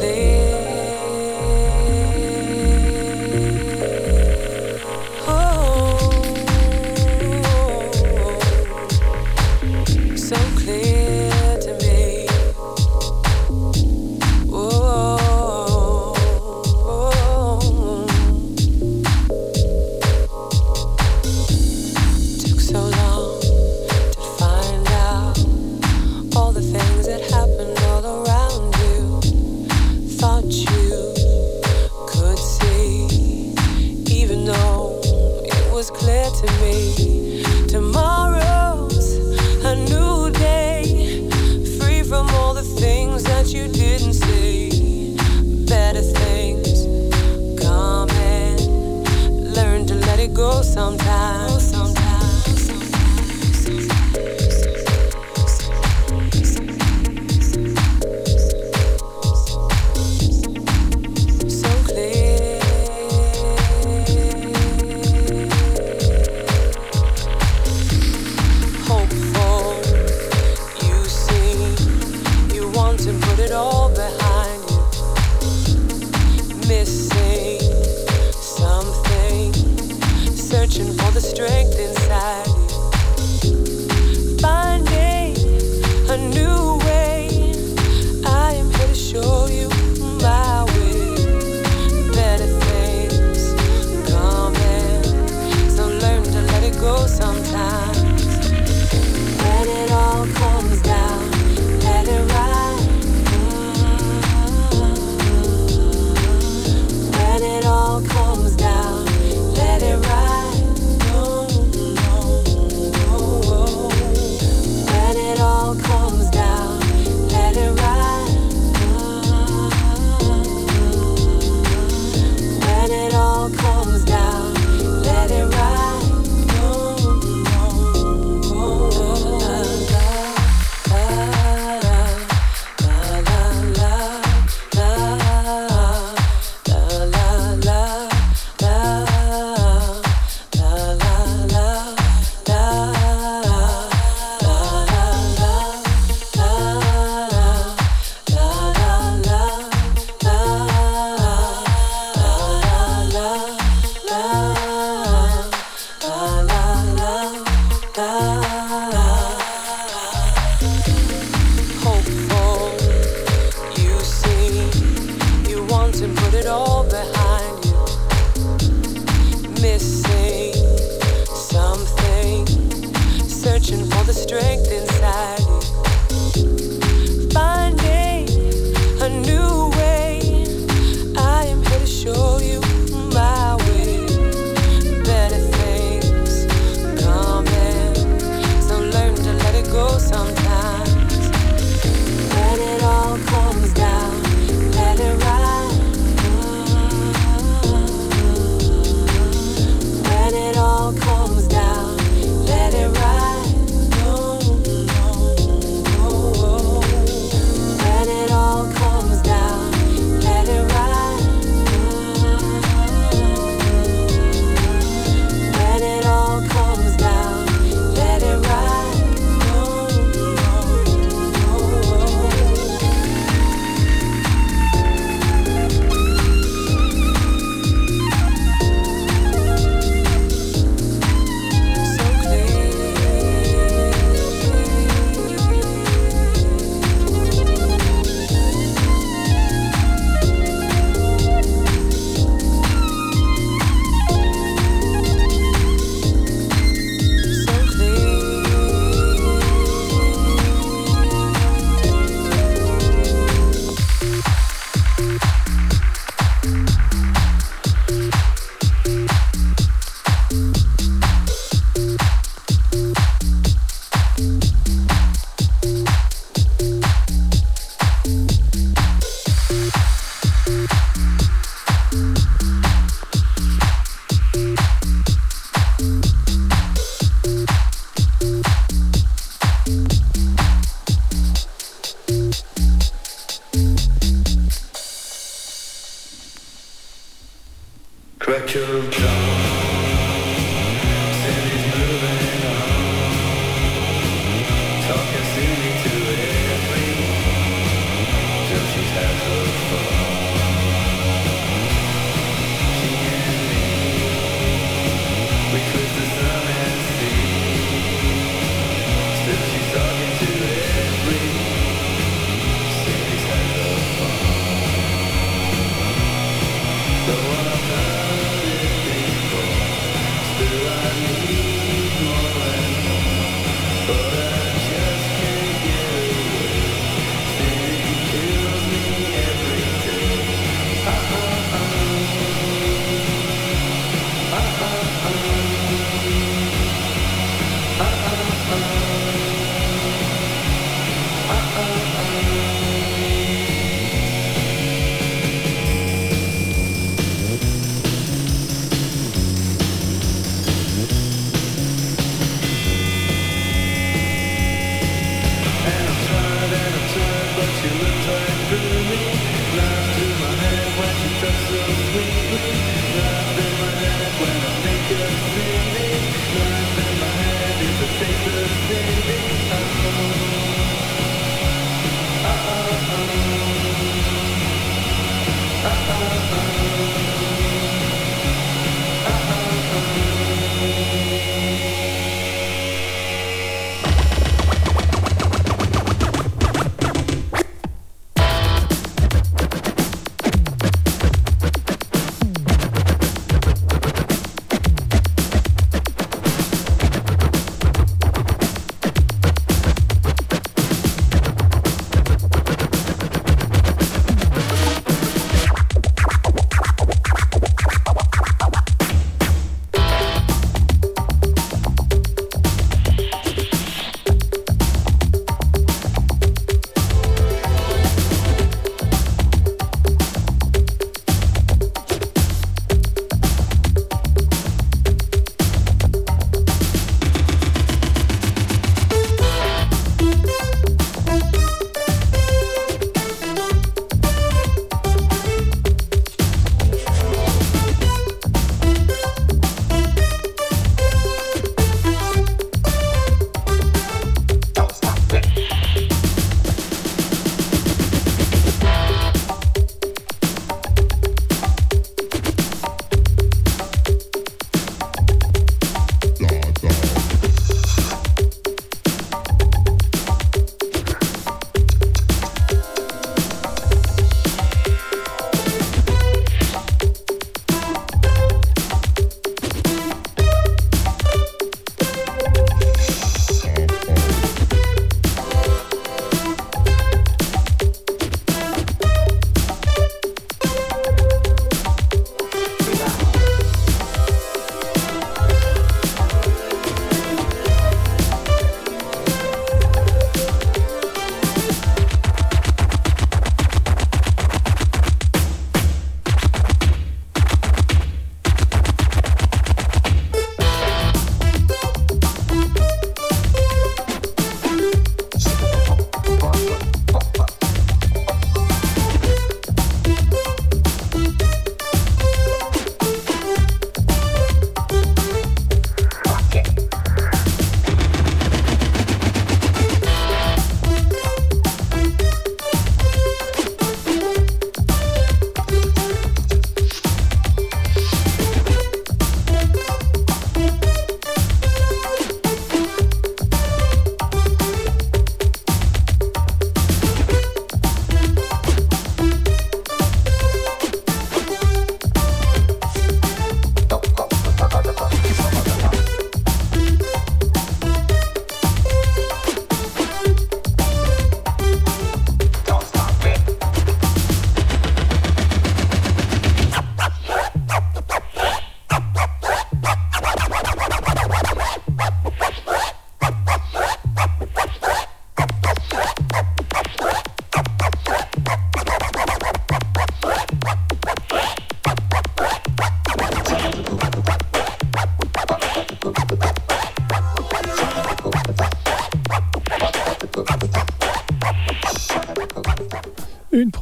there.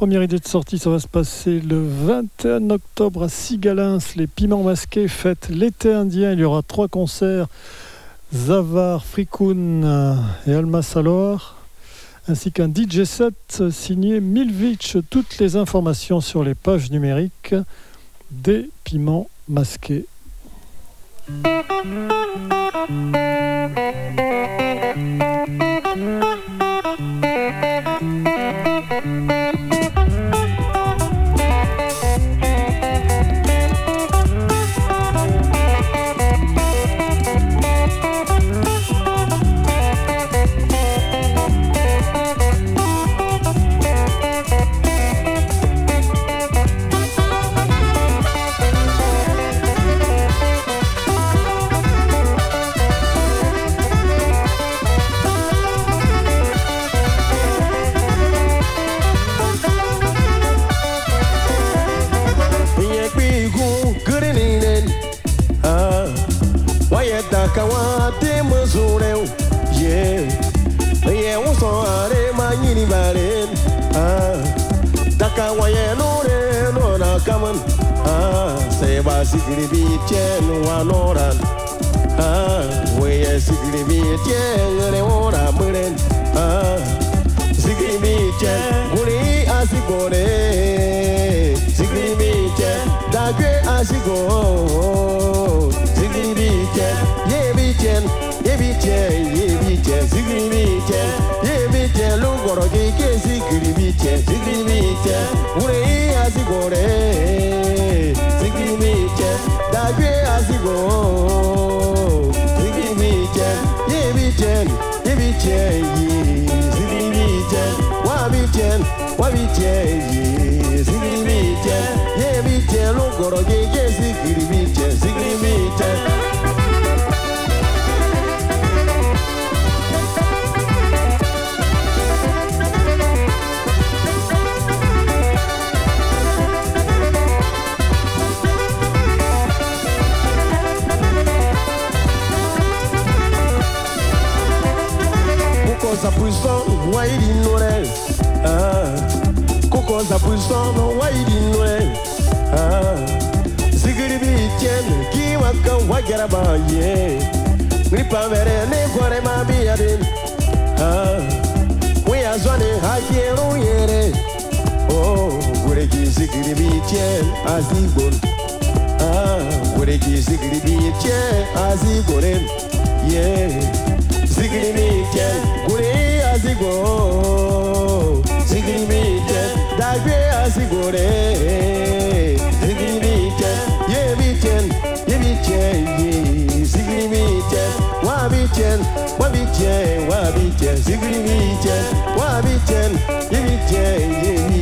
première idée de sortie, ça va se passer le 21 octobre à Sigalins. Les Piments Masqués fêtent l'été indien. Il y aura trois concerts Zavar, Frikoun euh, et Alma Salor, ainsi qu'un DJ set signé Milvich. Toutes les informations sur les pages numériques des Piments Masqués. sigiri bi tiɛnu wa nɔra weye sigiri bi tiɛŋere wora mire sigiri bi tiɛ guri asigore sigiri bi tiɛ dage asigo sigiri bi tiɛ ye bi tiɛ ye bi tiɛ ye bi tiɛ sigiri bi tiɛ ye bi tiɛ lugɔrɔ k'i ke sigiri bi tiɛ sigiri bi tiɛ guri asigore. jeye, zigiri bije, wa bije, wa bije, zigiri bije, ye bije, lugoro ye ye zigiri bije, zigiri bije. Kwanza busono wairinwe Zigiri bichene kiwaka wagarabaye Nipavere nipore mabiyarin ah. Wiyazwane hayeru yere. Oh, Gureki zigiri bichene azibon ah, Gureki zigiri bichene azigoren Zigiri bichene gure azigoren Zigiri bichene agbe azigbore zigiribite yebiten yebiten zigiribite wabiten wabiten wabiten zigiribite wabiten yebiten yebiten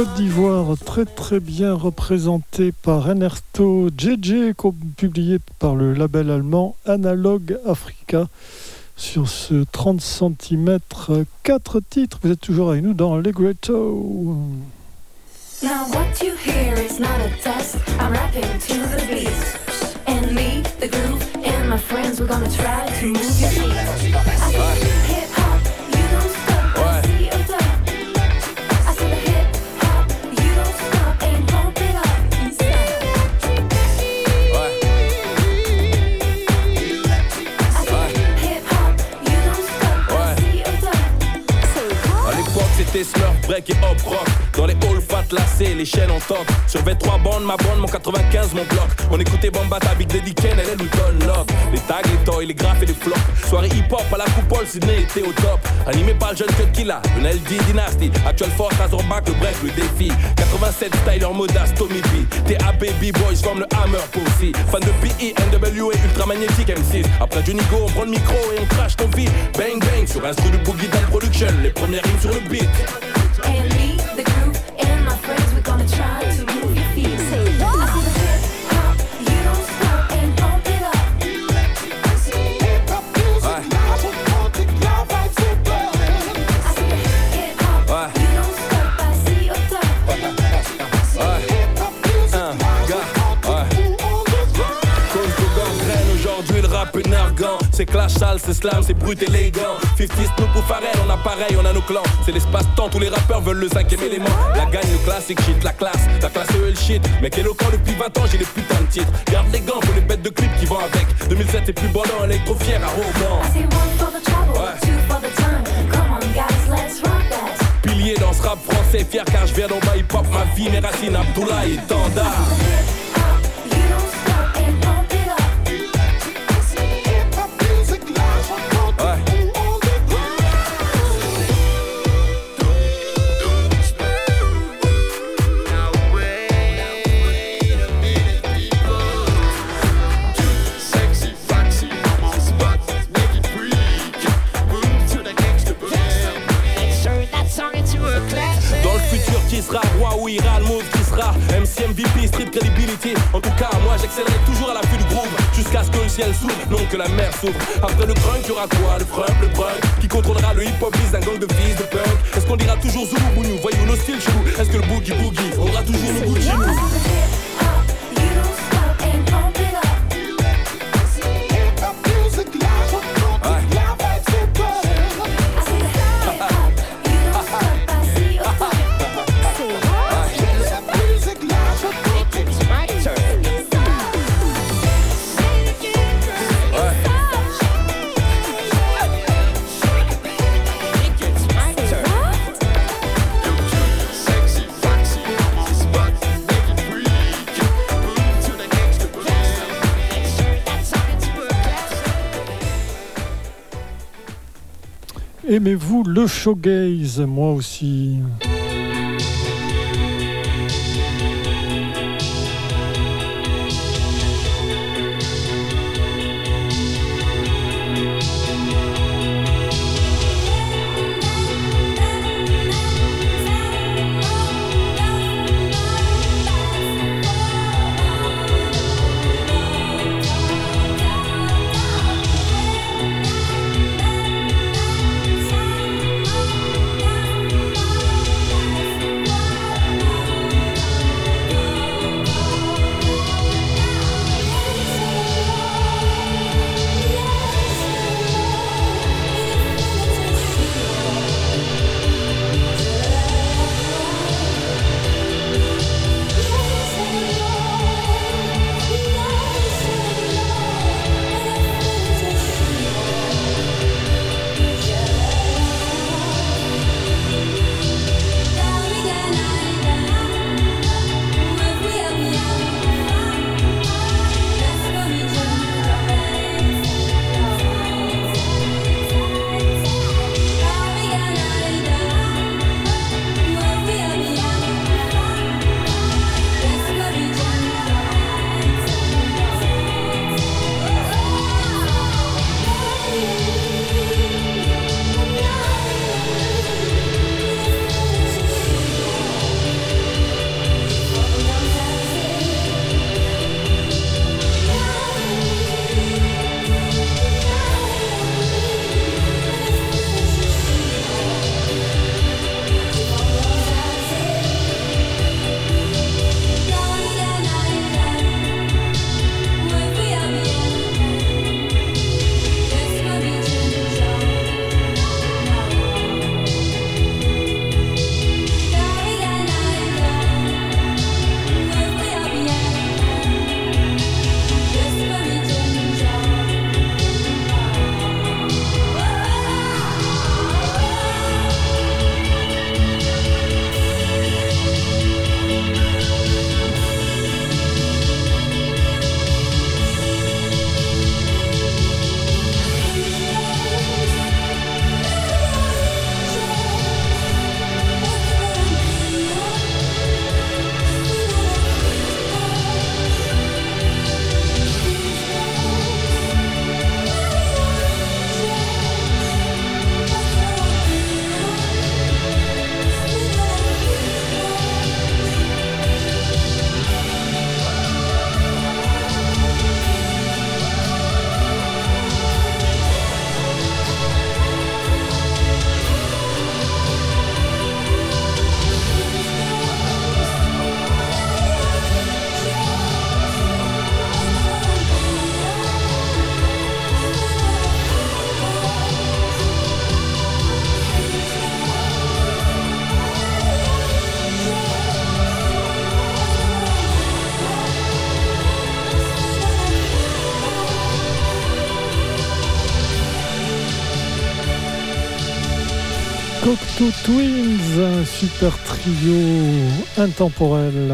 Côte d'Ivoire, très très bien représentée par Ernesto JJ, publié par le label allemand Analog Africa. Sur ce 30 cm, 4 titres. Vous êtes toujours avec nous dans Allegretto. Now. Break et hop rock. Dans les halls fat lacés, les chaînes en top. Sur 23 bandes, ma bande, mon 95, mon bloc. On écoutait Bambata, Big Daddy Ken, elle ou Don Lock Les tags, les toys, les graphes et les flops. Soirée hip hop à la coupole, Sydney était au top. Animé par le jeune Cut Killa, le LD Dynasty. Actual Force, Razorback, le break, le défi. 87 Styler Modas, Tommy B. TAB, B-Boys forment le Hammer Pussy. Fan de PE, NWA, Ultra Magnétique M6 Après Johnny Go, on prend le micro et on crash ton vie Bang bang, sur un de Boogie Down Production Les premières rimes sur le beat And me, the groove, c'est brut élégant. 50 Snoop ou Pharrell, on a pareil, on a nos clans. C'est l'espace-temps, tous les rappeurs veulent le cinquième élément. La gagne, le classique shit, la classe, la classe E le shit. Mec éloquent depuis 20 ans, j'ai les putains de titres Garde les gants pour les bêtes de clips qui vont avec. 2007 est plus bollant, électro fier à Roban I say one for the trouble, Ouais. two for the time. Come on, guys, let's rock that. Pilier dans ce rap français, fier car je viens d'en bas hip-hop Ma vie, mes racines, Abdoulaye et Tanda ciel non que la mer s'ouvre. Après le crunk y aura quoi Le frump, le brunk Qui contrôlera le hip hop biz d'un gang de fils de punk. Est-ce qu'on dira toujours Zulu Bougnou Voyons nos styles chelous Est-ce que le boogie boogie aura toujours le goût Aimez-vous le showgaze Moi aussi? Cocteau Twins, un super trio intemporel.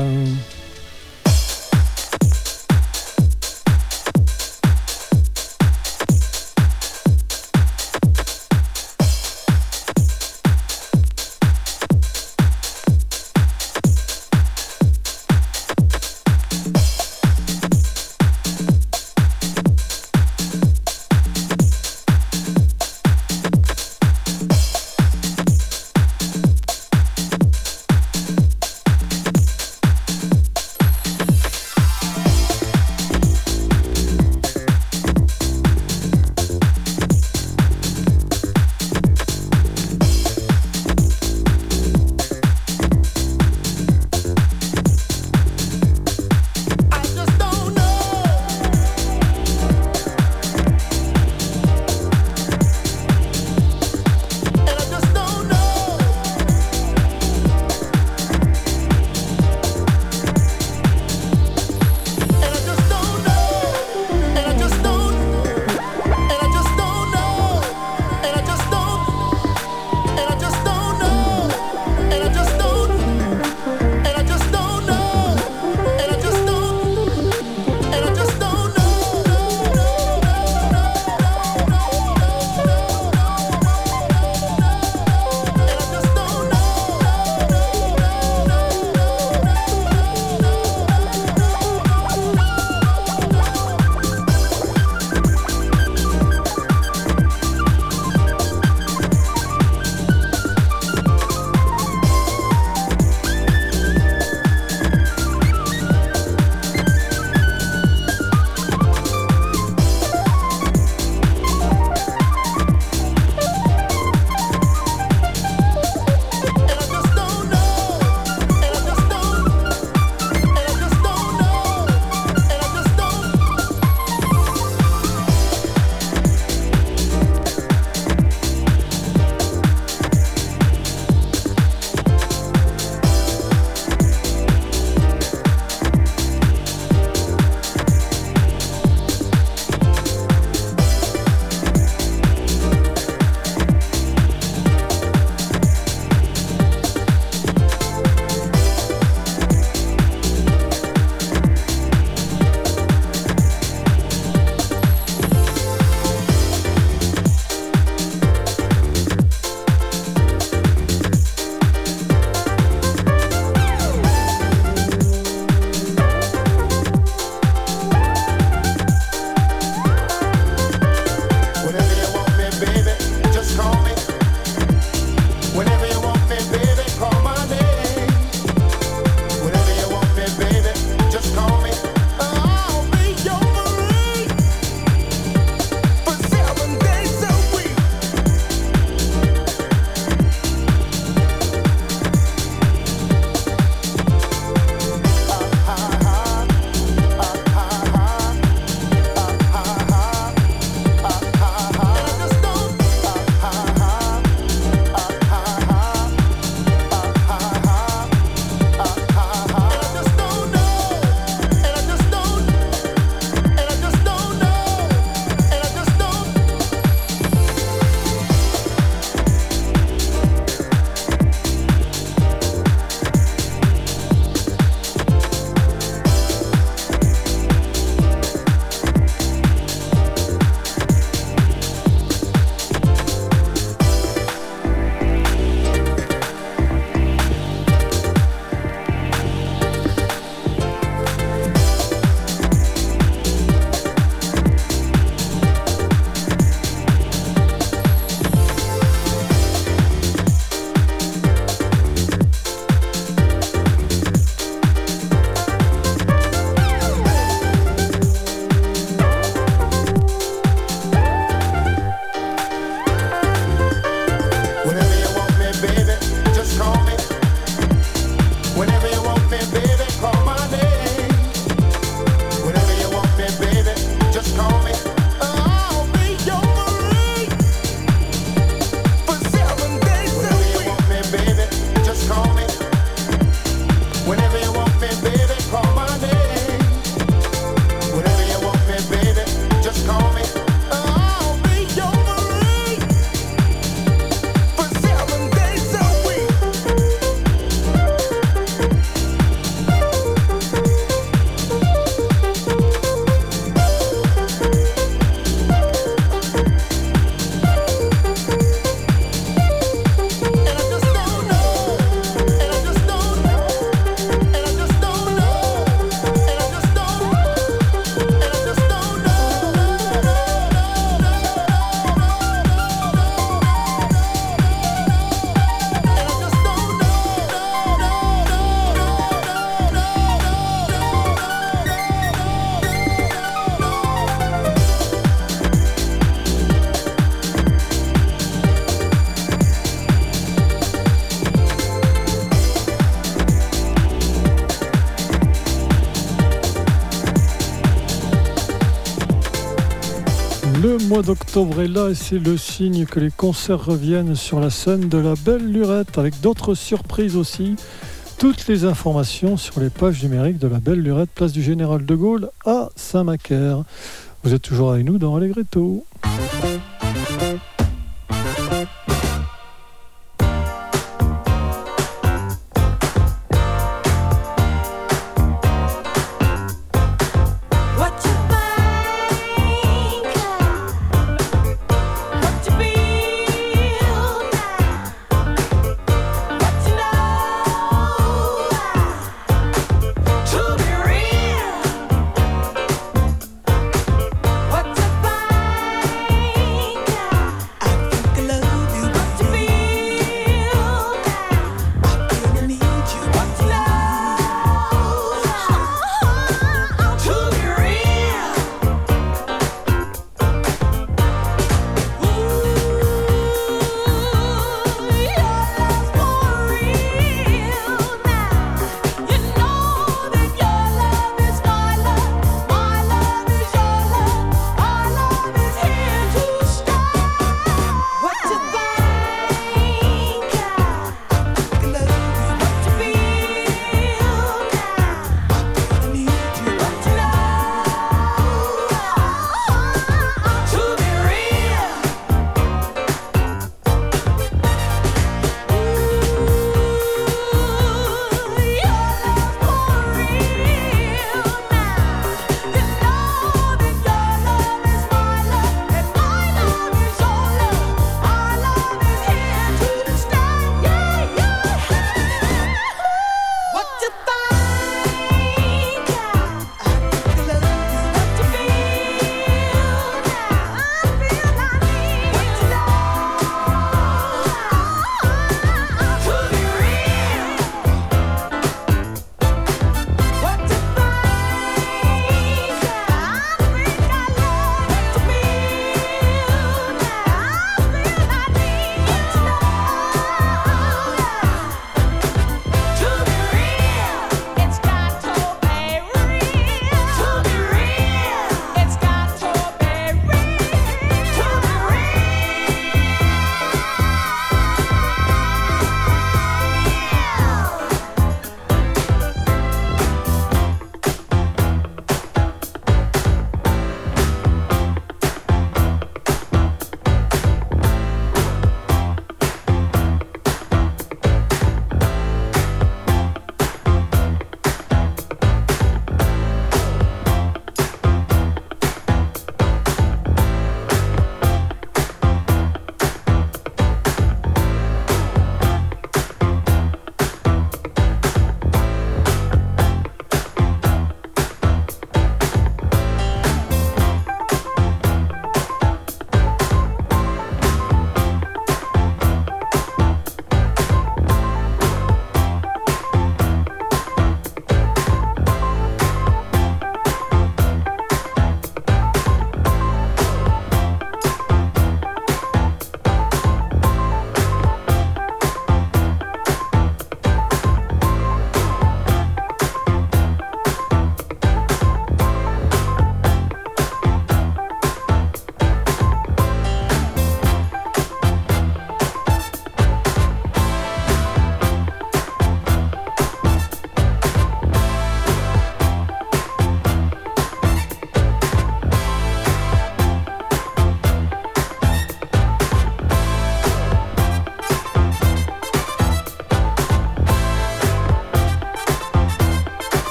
Mois d'octobre est là et c'est le signe que les concerts reviennent sur la scène de la Belle Lurette avec d'autres surprises aussi. Toutes les informations sur les pages numériques de la Belle Lurette, place du Général de Gaulle à Saint-Macaire. Vous êtes toujours avec nous dans Allegretto.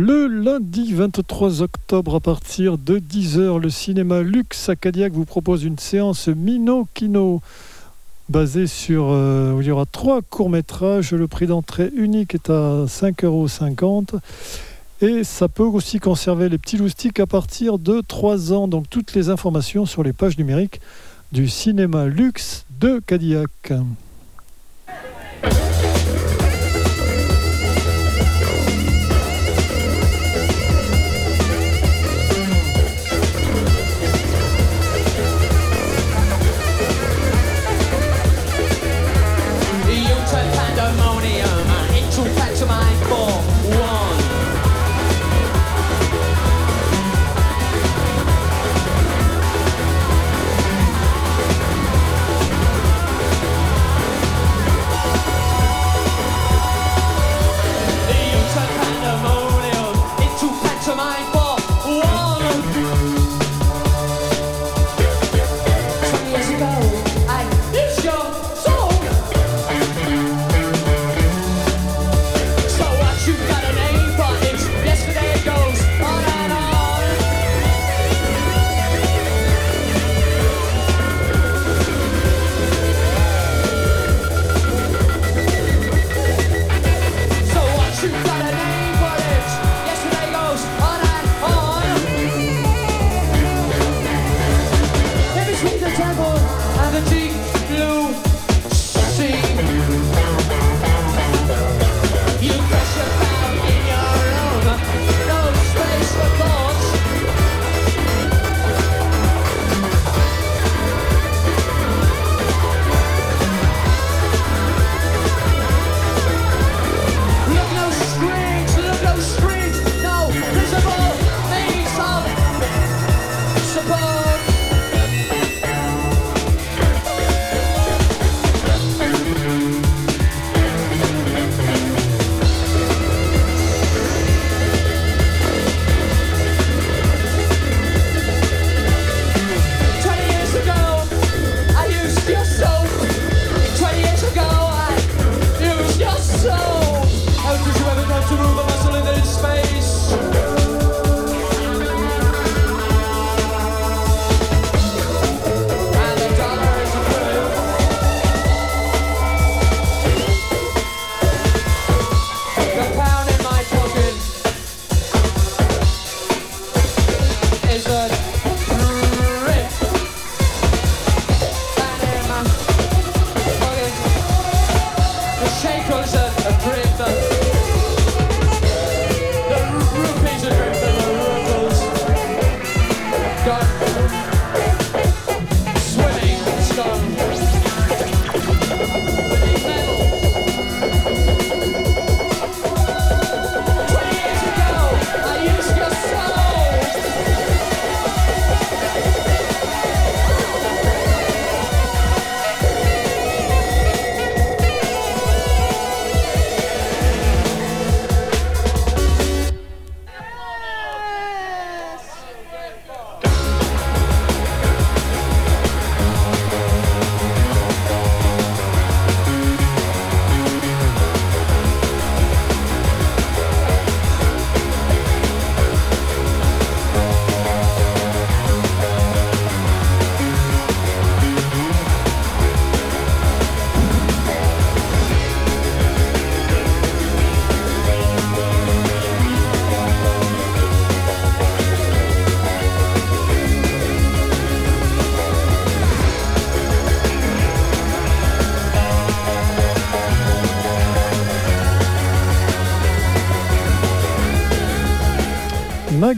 Le lundi 23 octobre à partir de 10h, le cinéma Luxe à Cadillac vous propose une séance Mino Kino basée sur... Euh, il y aura trois courts-métrages. Le prix d'entrée unique est à 5,50 euros. Et ça peut aussi conserver les petits loustiques à partir de 3 ans. Donc toutes les informations sur les pages numériques du cinéma Luxe de Cadillac.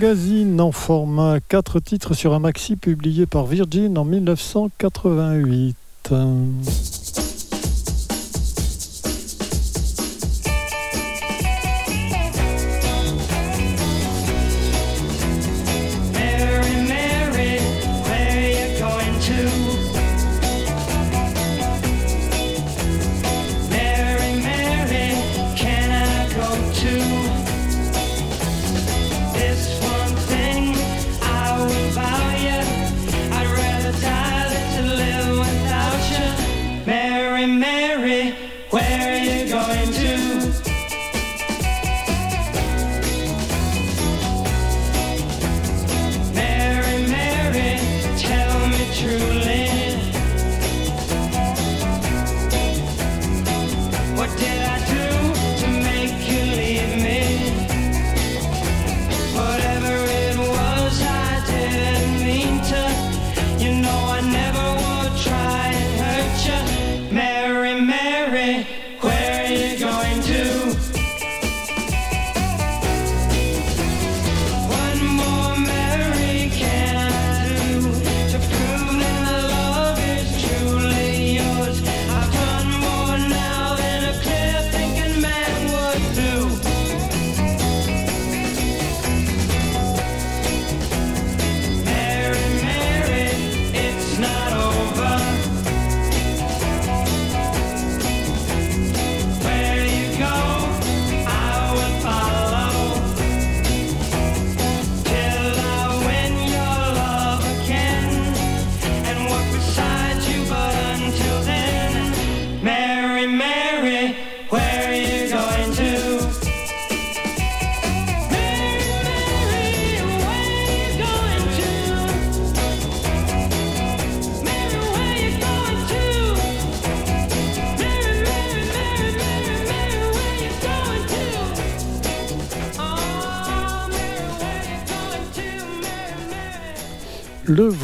magazine en format 4 titres sur un maxi publié par Virgin en 1988.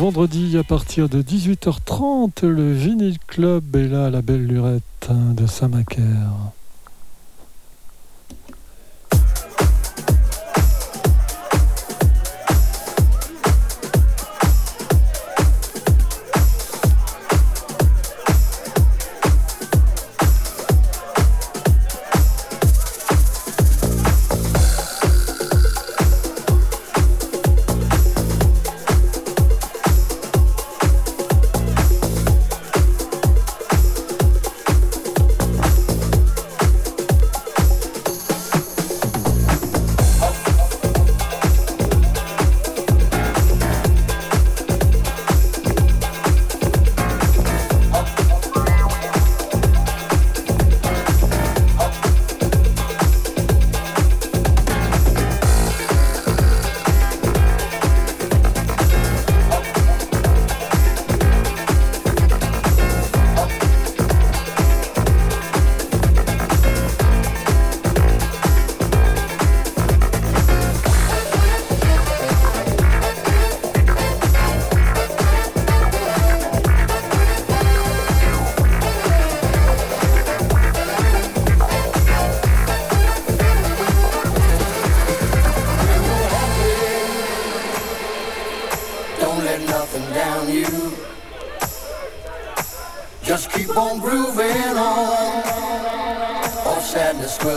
vendredi à partir de 18h30, le Vinyl Club est là à la Belle Lurette hein, de Saint-Macaire.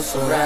surround.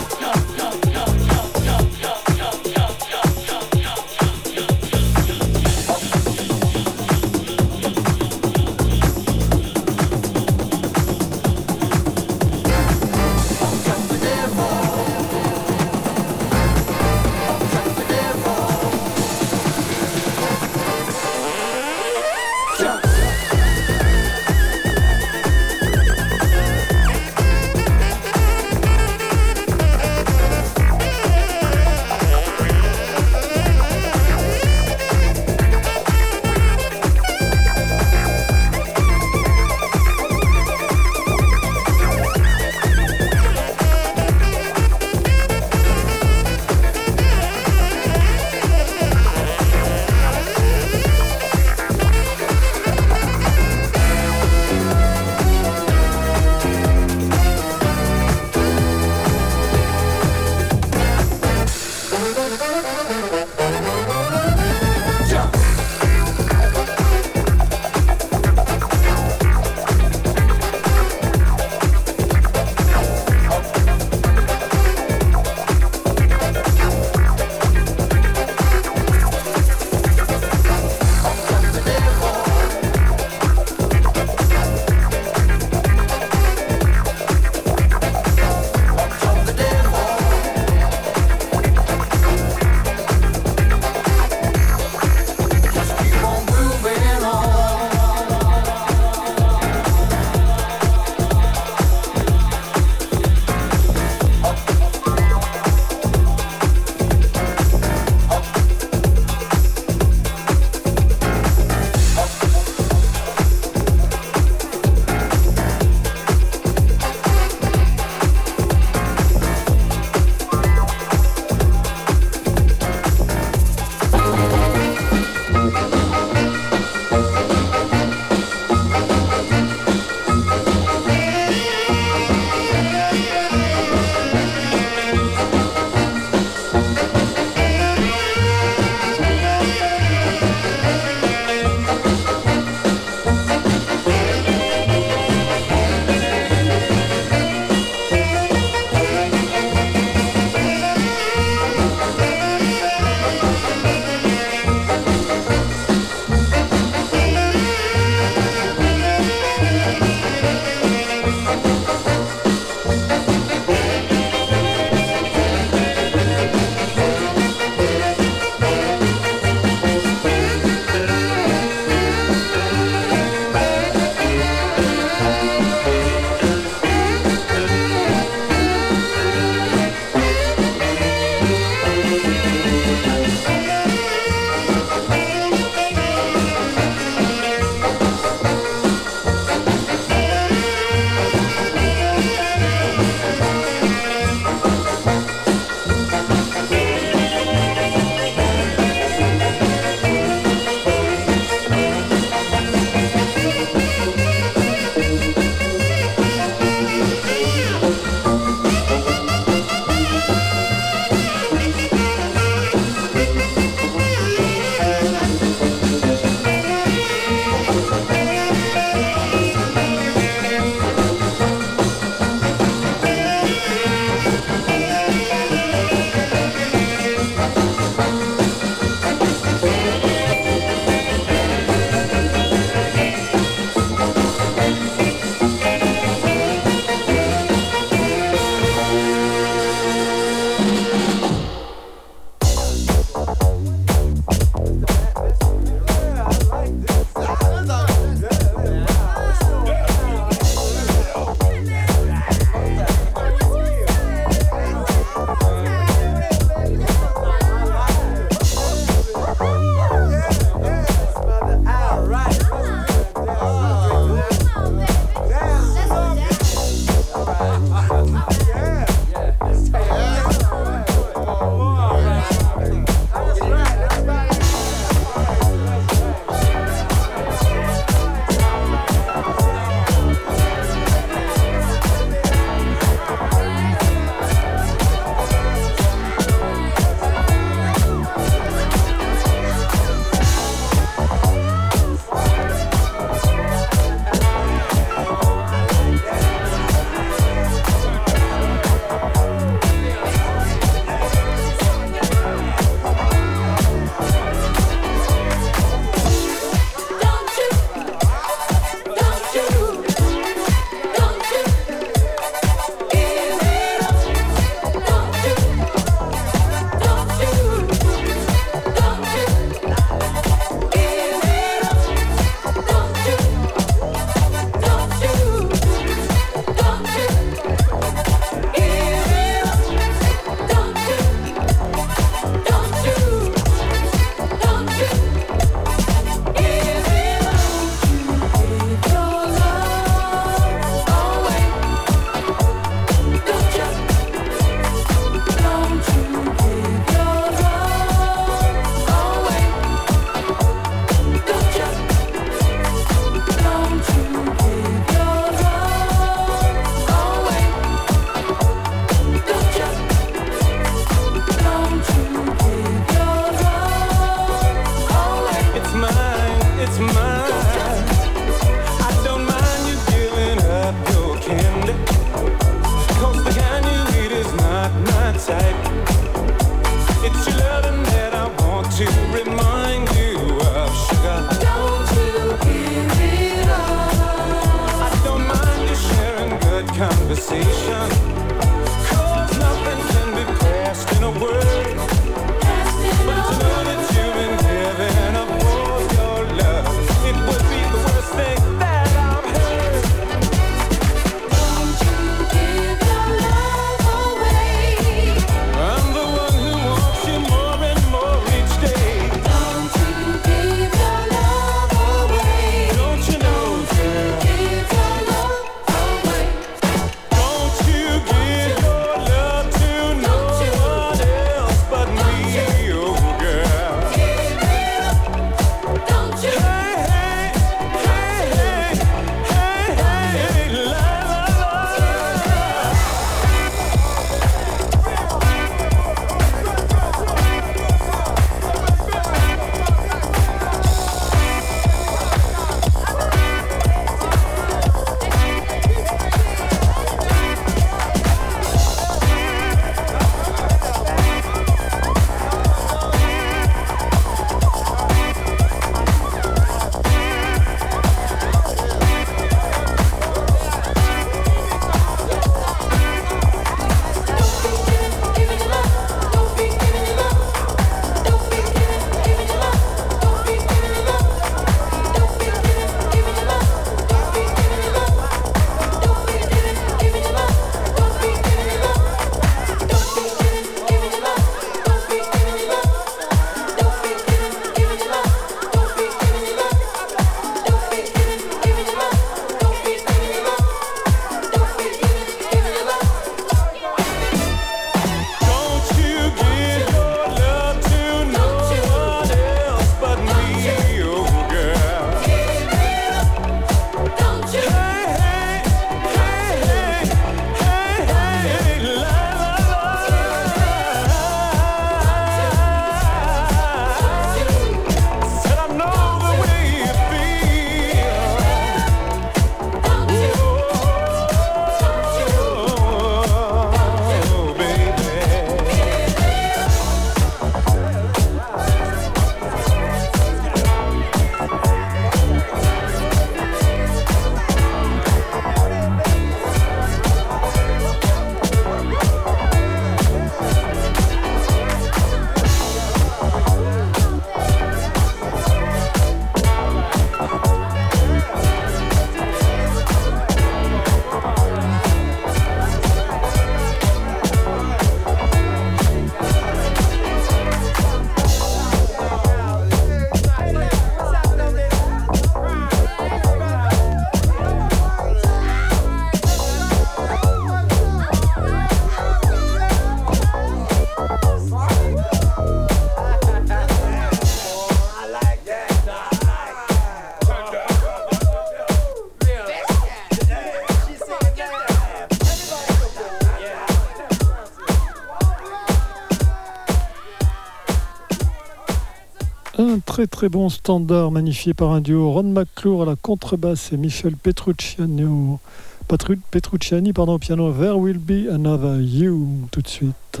très très bon standard magnifié par un duo Ron McClure à la contrebasse et Michel Petrucciani au, Petrucciani pardon, au piano. There will be another you tout de suite.